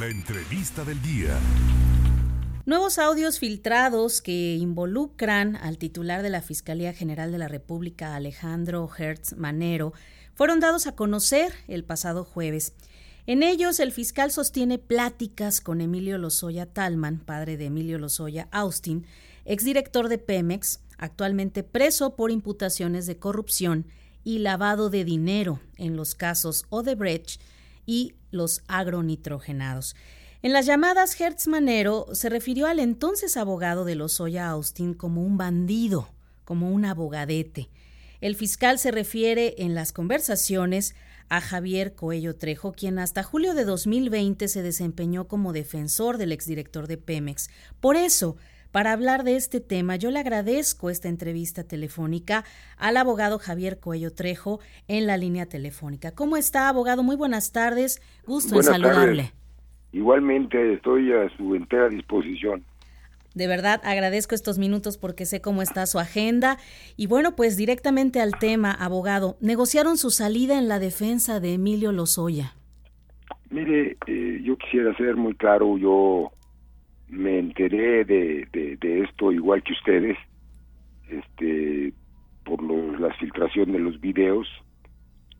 La entrevista del día. Nuevos audios filtrados que involucran al titular de la Fiscalía General de la República, Alejandro Hertz Manero, fueron dados a conocer el pasado jueves. En ellos, el fiscal sostiene pláticas con Emilio Lozoya Talman, padre de Emilio Lozoya Austin, exdirector de Pemex, actualmente preso por imputaciones de corrupción y lavado de dinero en los casos Odebrecht y los agronitrogenados. En las llamadas, Hertz Manero se refirió al entonces abogado de Lozoya Austin como un bandido, como un abogadete. El fiscal se refiere en las conversaciones a Javier Coello Trejo, quien hasta julio de 2020 se desempeñó como defensor del exdirector de Pemex. Por eso, para hablar de este tema, yo le agradezco esta entrevista telefónica al abogado Javier Coello Trejo en la línea telefónica. ¿Cómo está, abogado? Muy buenas tardes. Gusto en saludarle. Igualmente estoy a su entera disposición. De verdad agradezco estos minutos porque sé cómo está su agenda. Y bueno, pues directamente al tema, abogado. Negociaron su salida en la defensa de Emilio Lozoya. Mire, eh, yo quisiera ser muy claro, yo me enteré de, de, esto igual que ustedes, este, por la filtración de los videos.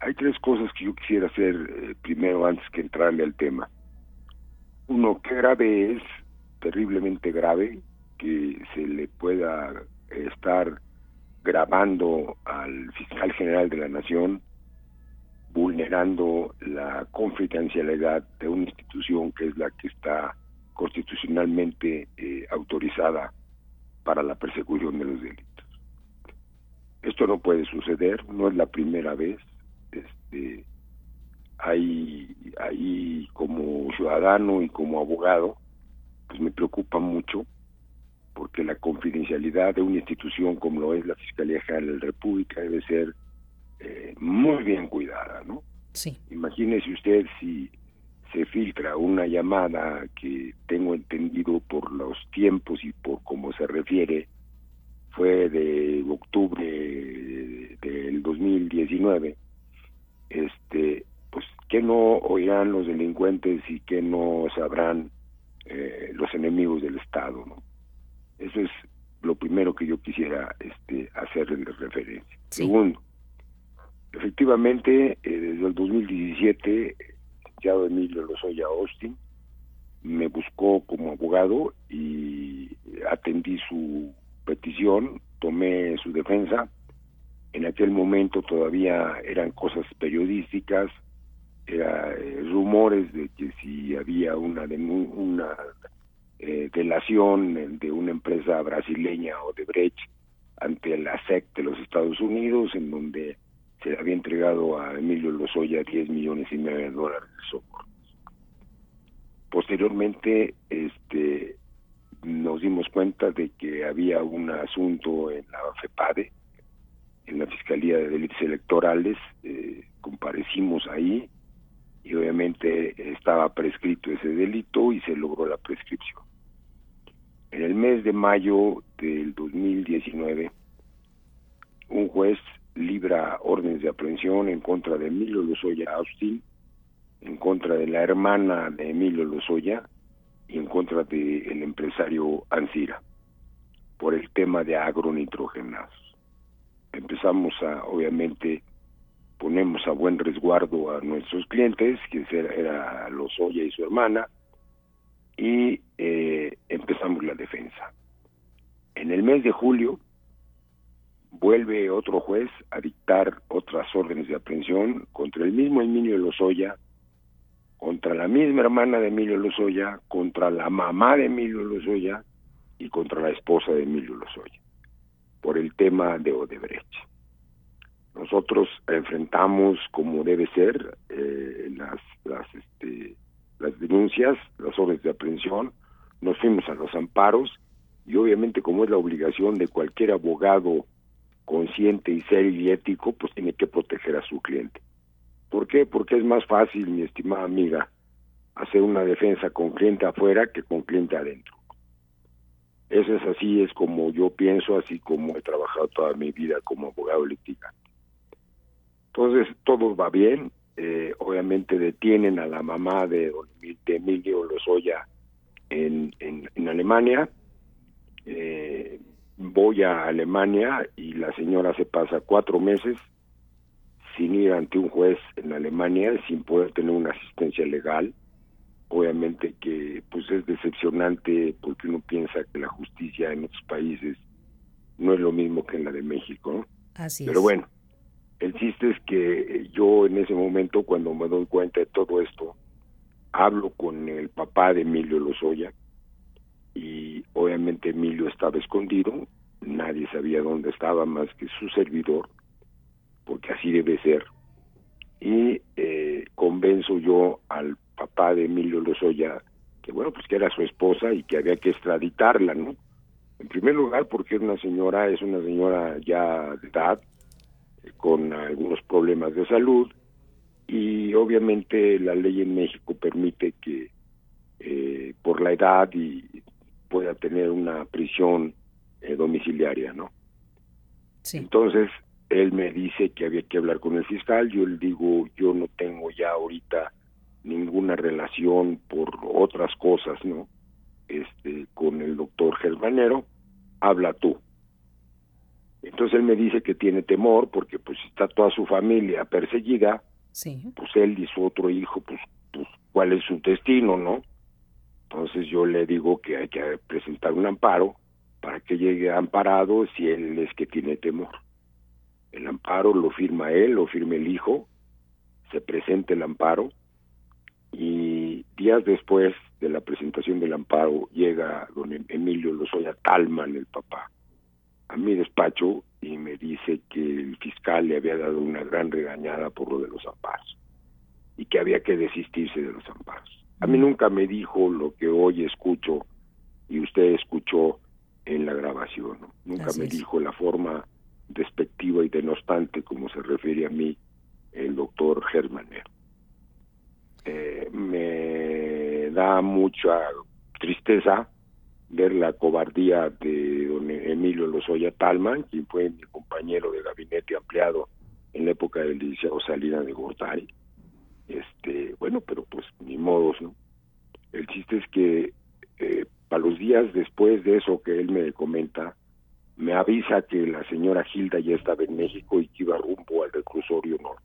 Hay tres cosas que yo quisiera hacer eh, primero antes que entrarle al tema. Uno, qué grave es terriblemente grave que se le pueda estar grabando al fiscal general de la nación vulnerando la confidencialidad de una institución que es la que está constitucionalmente eh, autorizada para la persecución de los delitos. Esto no puede suceder, no es la primera vez. Este, hay, hay como ciudadano y como abogado pues me preocupa mucho porque la confidencialidad de una institución como lo es la Fiscalía General de la República debe ser eh, muy bien cuidada, ¿no? Sí. Imagínese usted si se filtra una llamada que tengo entendido por los tiempos y por cómo se refiere fue de octubre del 2019 este pues que no oirán los delincuentes y que no sabrán eh, los enemigos del Estado, ¿no? Eso es lo primero que yo quisiera este, hacerle referencia. Segundo, efectivamente, eh, desde el 2017, ya Emilio Lozoya Austin me buscó como abogado y atendí su petición, tomé su defensa. En aquel momento todavía eran cosas periodísticas, era eh, rumores de que si había una una eh, delación de una empresa brasileña o de Brecht ante la SEC de los Estados Unidos en donde se había entregado a Emilio Lozoya 10 millones y medio de dólares de socorro. Posteriormente, este, nos dimos cuenta de que había un asunto en la FEPADE, en la Fiscalía de Delitos Electorales, eh, comparecimos ahí, y obviamente estaba prescrito ese delito y se logró la prescripción. En el mes de mayo del 2019, un juez libra órdenes de aprehensión en contra de Emilio Lozoya Austin, en contra de la hermana de Emilio Lozoya y en contra del el empresario Ansira por el tema de agronitrogenados. Empezamos a, obviamente, ponemos a buen resguardo a nuestros clientes, que era Lozoya y su hermana, y eh, empezamos la defensa. En el mes de julio vuelve otro juez a dictar otras órdenes de aprehensión contra el mismo Emilio Lozoya, contra la misma hermana de Emilio Lozoya, contra la mamá de Emilio Lozoya y contra la esposa de Emilio Lozoya, por el tema de Odebrecht. Nosotros enfrentamos como debe ser eh, las, las, este, las denuncias, las órdenes de aprehensión, nos fuimos a los amparos y obviamente como es la obligación de cualquier abogado consciente y serio y ético, pues tiene que proteger a su cliente. ¿Por qué? Porque es más fácil, mi estimada amiga, hacer una defensa con cliente afuera que con cliente adentro. Eso es así, es como yo pienso, así como he trabajado toda mi vida como abogado litigante. Entonces, todo va bien. Eh, obviamente detienen a la mamá de, de Emilio Alemania, eh, voy a Alemania y la señora se pasa cuatro meses sin ir ante un juez en Alemania, sin poder tener una asistencia legal. Obviamente que pues es decepcionante porque uno piensa que la justicia en otros países no es lo mismo que en la de México. Así Pero bueno, el chiste es que yo en ese momento, cuando me doy cuenta de todo esto, hablo con el papá de Emilio Lozoya y obviamente Emilio estaba escondido, nadie sabía dónde estaba más que su servidor, porque así debe ser. Y eh, convenzo yo al papá de Emilio Lozoya que bueno, pues que era su esposa y que había que extraditarla, ¿no? En primer lugar porque es una señora, es una señora ya de edad, con algunos problemas de salud y obviamente la ley en México permite que eh, por la edad y pueda tener una prisión eh, domiciliaria, ¿no? Sí. Entonces él me dice que había que hablar con el fiscal, yo le digo yo no tengo ya ahorita ninguna relación por otras cosas, ¿no? Este con el doctor Germanero, habla tú. Entonces él me dice que tiene temor porque pues está toda su familia perseguida, sí. pues él y su otro hijo, pues, pues cuál es su destino, ¿no? Entonces yo le digo que hay que presentar un amparo para que llegue amparado si él es que tiene temor. El amparo lo firma él, lo firma el hijo, se presenta el amparo y días después de la presentación del amparo llega don Emilio Lozoya Talman, el papá, a mi despacho y me dice que el fiscal le había dado una gran regañada por lo de los amparos y que había que desistirse de los amparos. A mí nunca me dijo lo que hoy escucho y usted escuchó en la grabación. ¿no? Nunca Así me es. dijo la forma despectiva y denostante como se refiere a mí el doctor Germanero. Eh, me da mucha tristeza ver la cobardía de don Emilio Lozoya Talman, quien fue mi compañero de gabinete ampliado en la época del licenciado Salinas de Gortari. Este, bueno, pero pues ni modos, ¿no? El chiste es que eh, para los días después de eso que él me comenta, me avisa que la señora Gilda ya estaba en México y que iba rumbo al reclusorio norte.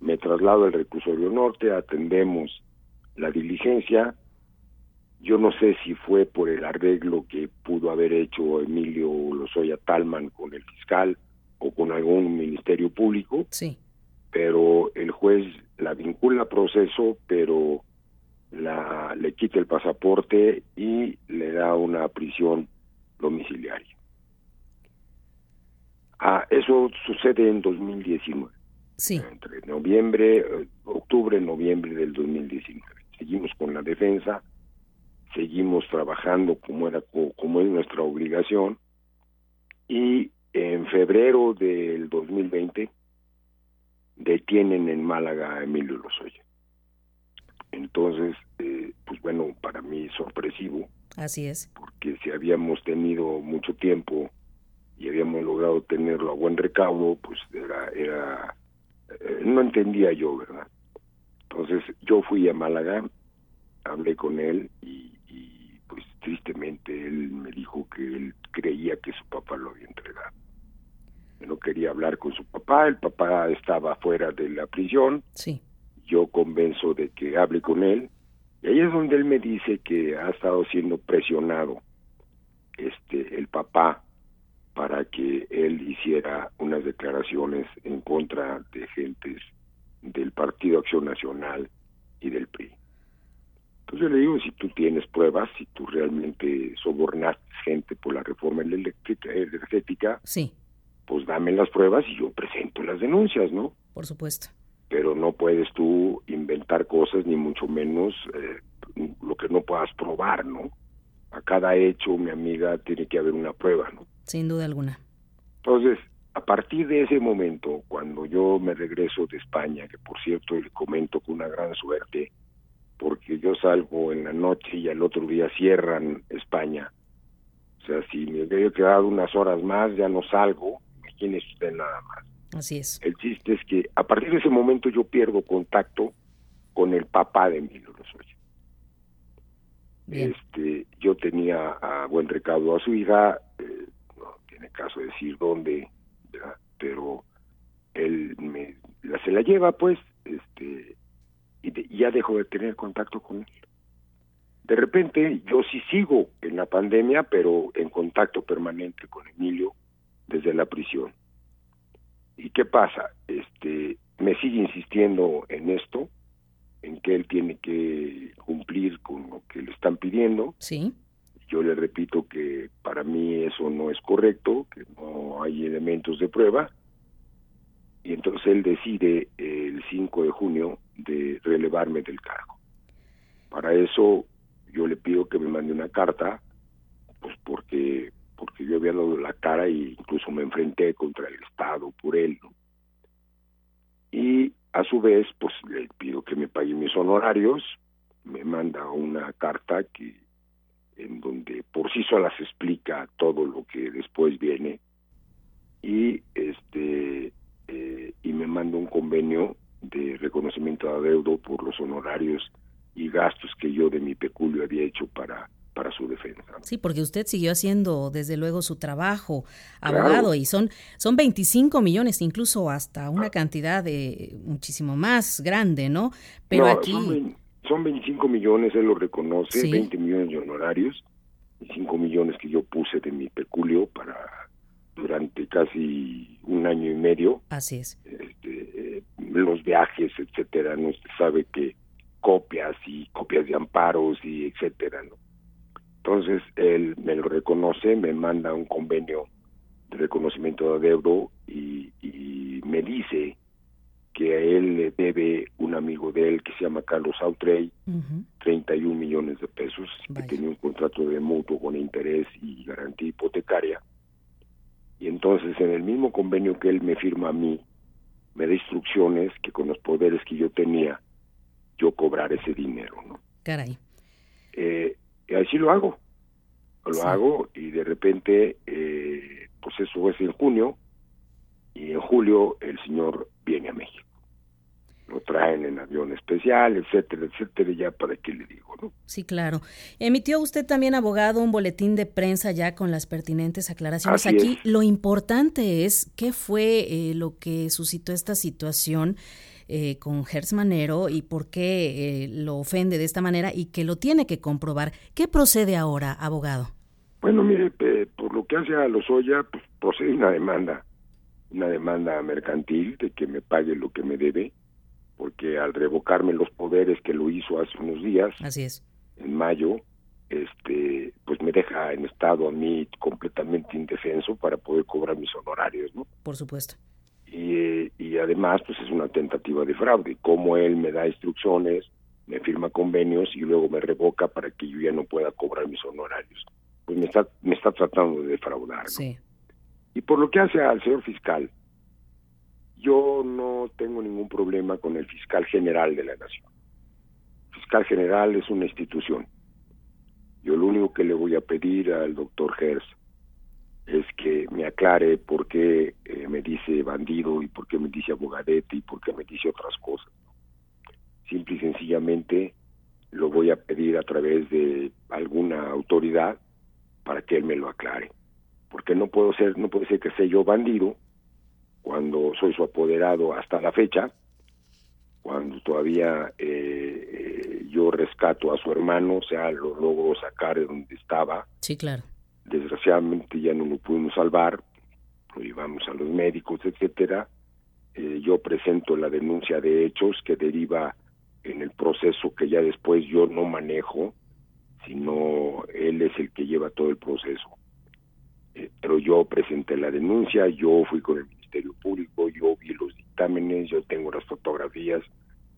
Me traslado al reclusorio norte, atendemos la diligencia. Yo no sé si fue por el arreglo que pudo haber hecho Emilio Lozoya Talman con el fiscal o con algún ministerio público, Sí. pero el juez la vincula a proceso, pero la, le quita el pasaporte y le da una prisión domiciliaria. Ah, eso sucede en 2019, Sí. entre noviembre, eh, octubre, noviembre del 2019. Seguimos con la defensa, seguimos trabajando como era co- como es nuestra obligación y en febrero del 2020 detienen en Málaga a Emilio Lozoya. Entonces, eh, pues bueno, para mí sorpresivo, Así es. porque si habíamos tenido mucho tiempo y habíamos logrado tenerlo a buen recaudo, pues era, era eh, no entendía yo, ¿verdad? Entonces yo fui a Málaga, hablé con él y, y, pues tristemente él me dijo que él creía que su papá lo había entregado. No quería hablar con su papá, el papá estaba fuera de la prisión, Sí. yo convenzo de que hable con él y ahí es donde él me dice que ha estado siendo presionado este el papá para que él hiciera unas declaraciones en contra de gentes del Partido Acción Nacional y del PRI. Entonces yo le digo, si tú tienes pruebas, si tú realmente sobornaste gente por la reforma energética, Sí. Pues dame las pruebas y yo presento las denuncias, ¿no? Por supuesto. pero no puedes tú inventar cosas ni mucho menos eh, lo que no puedas probar, ¿no? A cada hecho, mi amiga, tiene que haber una prueba, ¿no? Sin duda alguna. Entonces, a partir de ese momento, cuando yo me regreso de España, que por cierto le comento con una gran suerte, porque yo salgo en la noche y al otro día cierran España. O sea, si me hubiera quedado unas horas más, ya no salgo, usted nada más. Así es. El chiste es que a partir de ese momento yo pierdo contacto con el papá de Emilio Lozoya. Bien. Este, yo tenía a buen recaudo a su hija, eh, no tiene caso decir dónde, pero él me la, se la lleva pues, este, y, ya dejo de tener contacto con él. De repente yo sí sigo en la pandemia, pero en contacto permanente con Emilio desde la prisión. ¿Y qué pasa? Este, me sigue insistiendo en esto, en que él tiene que cumplir con lo que le están pidiendo. Sí. Yo le repito que para mí eso no es correcto, que no hay elementos de prueba. Y entonces él decide el 5 de junio de relevarme del cargo. Para eso yo le pido que me mande una carta, pues porque porque yo la cara e incluso me enfrenté contra el Estado por él. Y a su vez, pues le pido que me pague mis honorarios, me manda una carta que en donde por sí sola se explica todo lo que después viene y este eh, y me manda un convenio de reconocimiento de adeudo por los honorarios y gastos que yo de mi peculio había hecho para para su defensa. Sí, porque usted siguió haciendo desde luego su trabajo, abogado, y son, son 25 millones, incluso hasta una ah. cantidad de muchísimo más grande, ¿no? Pero aquí... Son, 25 millones, él lo reconoce, 20 millones de honorarios, y 5 millones que yo puse de mi peculio para durante casi un año y medio. Así es. Este, eh, los viajes, etcétera, no se sabe que copias y copias de amparos y etcétera, ¿no? Entonces él me lo reconoce, me manda un convenio de reconocimiento de adeudo y, me dice que a él le debe un amigo de él que se llama Carlos Autrey, 31 millones de pesos, que tenía un contrato de mutuo con interés y garantía hipotecaria. Y entonces en el mismo convenio que él me firma a mí, me da instrucciones que con los poderes que yo tenía, yo cobrar ese dinero, ¿no? Caray. Eh, y así lo hago. Lo hago y de repente, eh, pues eso es en junio, y en julio el señor viene a México. Lo traen en avión especial, etcétera, etcétera, ya para qué le digo, ¿no? Sí, claro. Emitió usted también, abogado, un boletín de prensa ya con las pertinentes aclaraciones. Aquí lo importante es qué fue eh, lo que suscitó esta situación eh, con Hertz Manero y por qué eh, lo ofende de esta manera y que lo tiene que comprobar. ¿Qué procede ahora, abogado? Bueno, mire, por lo que hace a Lozoya, pues procede una demanda, una demanda mercantil de que me pague lo que me debe, porque al revocarme los poderes que lo hizo hace unos días, así es, en mayo, este, pues me deja en estado a mí completamente indefenso para poder cobrar mis honorarios, ¿no? Por supuesto y, además pues es una tentativa de fraude, como él me da instrucciones, me firma convenios y luego me revoca para que yo ya no pueda cobrar mis honorarios. Pues me está, me está tratando de defraudar. Sí. Y por lo que hace al señor fiscal, yo no tengo ningún problema con el fiscal general de la nación. Fiscal general es una institución. Yo lo único que le voy a pedir al doctor Gers es que me aclare por qué eh, me dice bandido y por qué me dice abogadete y por qué me dice otras cosas. Simple y sencillamente lo voy a pedir a través de alguna autoridad para que él me lo aclare. Porque no puedo ser, no puede ser que sea yo bandido cuando soy su apoderado hasta la fecha, cuando todavía eh, eh, yo rescato a su hermano, o sea, lo logro sacar de donde estaba. Sí, claro desgraciadamente ya no lo pudimos salvar, lo llevamos a los médicos, etcétera. Eh, yo presento la denuncia de hechos que deriva en el proceso que ya después yo no manejo, sino él es el que lleva todo el proceso. Eh, pero yo presenté la denuncia, yo fui con el Ministerio Público, yo vi los dictámenes, yo tengo las fotografías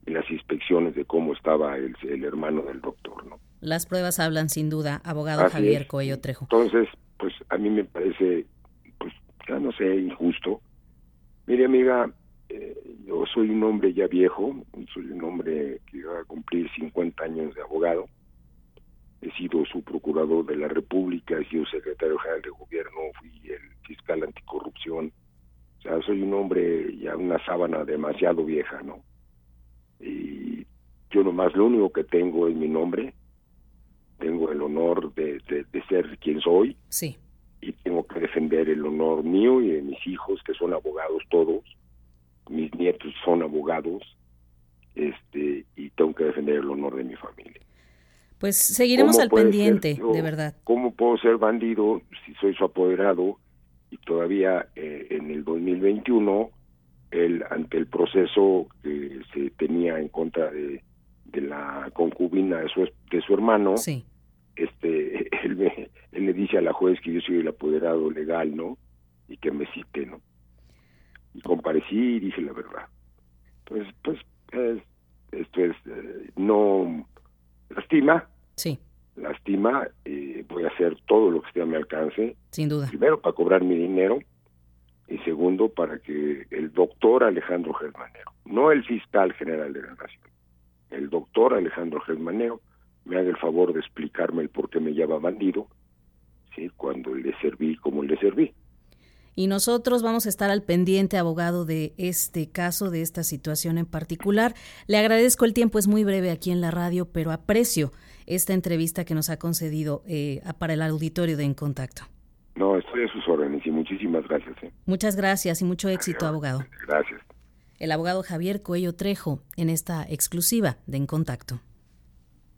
y las inspecciones de cómo estaba el, el hermano del doctor, ¿no? Las pruebas hablan sin duda, abogado Javier Coello Trejo. Entonces, pues a mí me parece, pues ya no sé, injusto. Mire, amiga, eh, yo soy un hombre ya viejo, soy un hombre que va a cumplir 50 años de abogado. He sido su procurador de la República, he sido secretario general de gobierno, fui el fiscal anticorrupción. Sea, soy un hombre ya una sábana demasiado vieja, ¿no? Y yo nomás lo único que tengo es mi nombre, tengo el honor de, de, ser quien soy. Sí. Y tengo que defender el honor mío y de mis hijos, que son abogados todos. Mis nietos son abogados. Este, y tengo que defender el honor de mi familia. Pues seguiremos al pendiente, de verdad. ¿Cómo puedo ser bandido si soy su apoderado y todavía eh, en el 2021, el, ante el proceso que se tenía en contra de, de la concubina de su, de su hermano, sí. este, él, él, le dice a la juez que yo soy el apoderado legal, ¿no? Y que me cite, ¿no? Y comparecí y dije la verdad. Entonces, pues, esto es, eh, no lastima. Sí. Lastima, eh, voy a hacer todo lo que esté a mi alcance. Sin duda. Primero, para cobrar mi dinero. Y segundo, para que el doctor Alejandro Germanero, no el fiscal general de la Nación, el doctor Alejandro Germanero, me haga el favor de explicarme el por qué me llama bandido, ¿sí? cuando le serví como le serví. Y nosotros vamos a estar al pendiente, abogado, de este caso, de esta situación en particular. Le agradezco el tiempo, es muy breve aquí en la radio, pero aprecio esta entrevista que nos ha concedido eh, para el auditorio de En Contacto. No, estoy a sus órdenes y muchísimas gracias. ¿eh? Muchas gracias y mucho éxito, abogado. Gracias. El abogado Javier Cuello Trejo en esta exclusiva de En Contacto.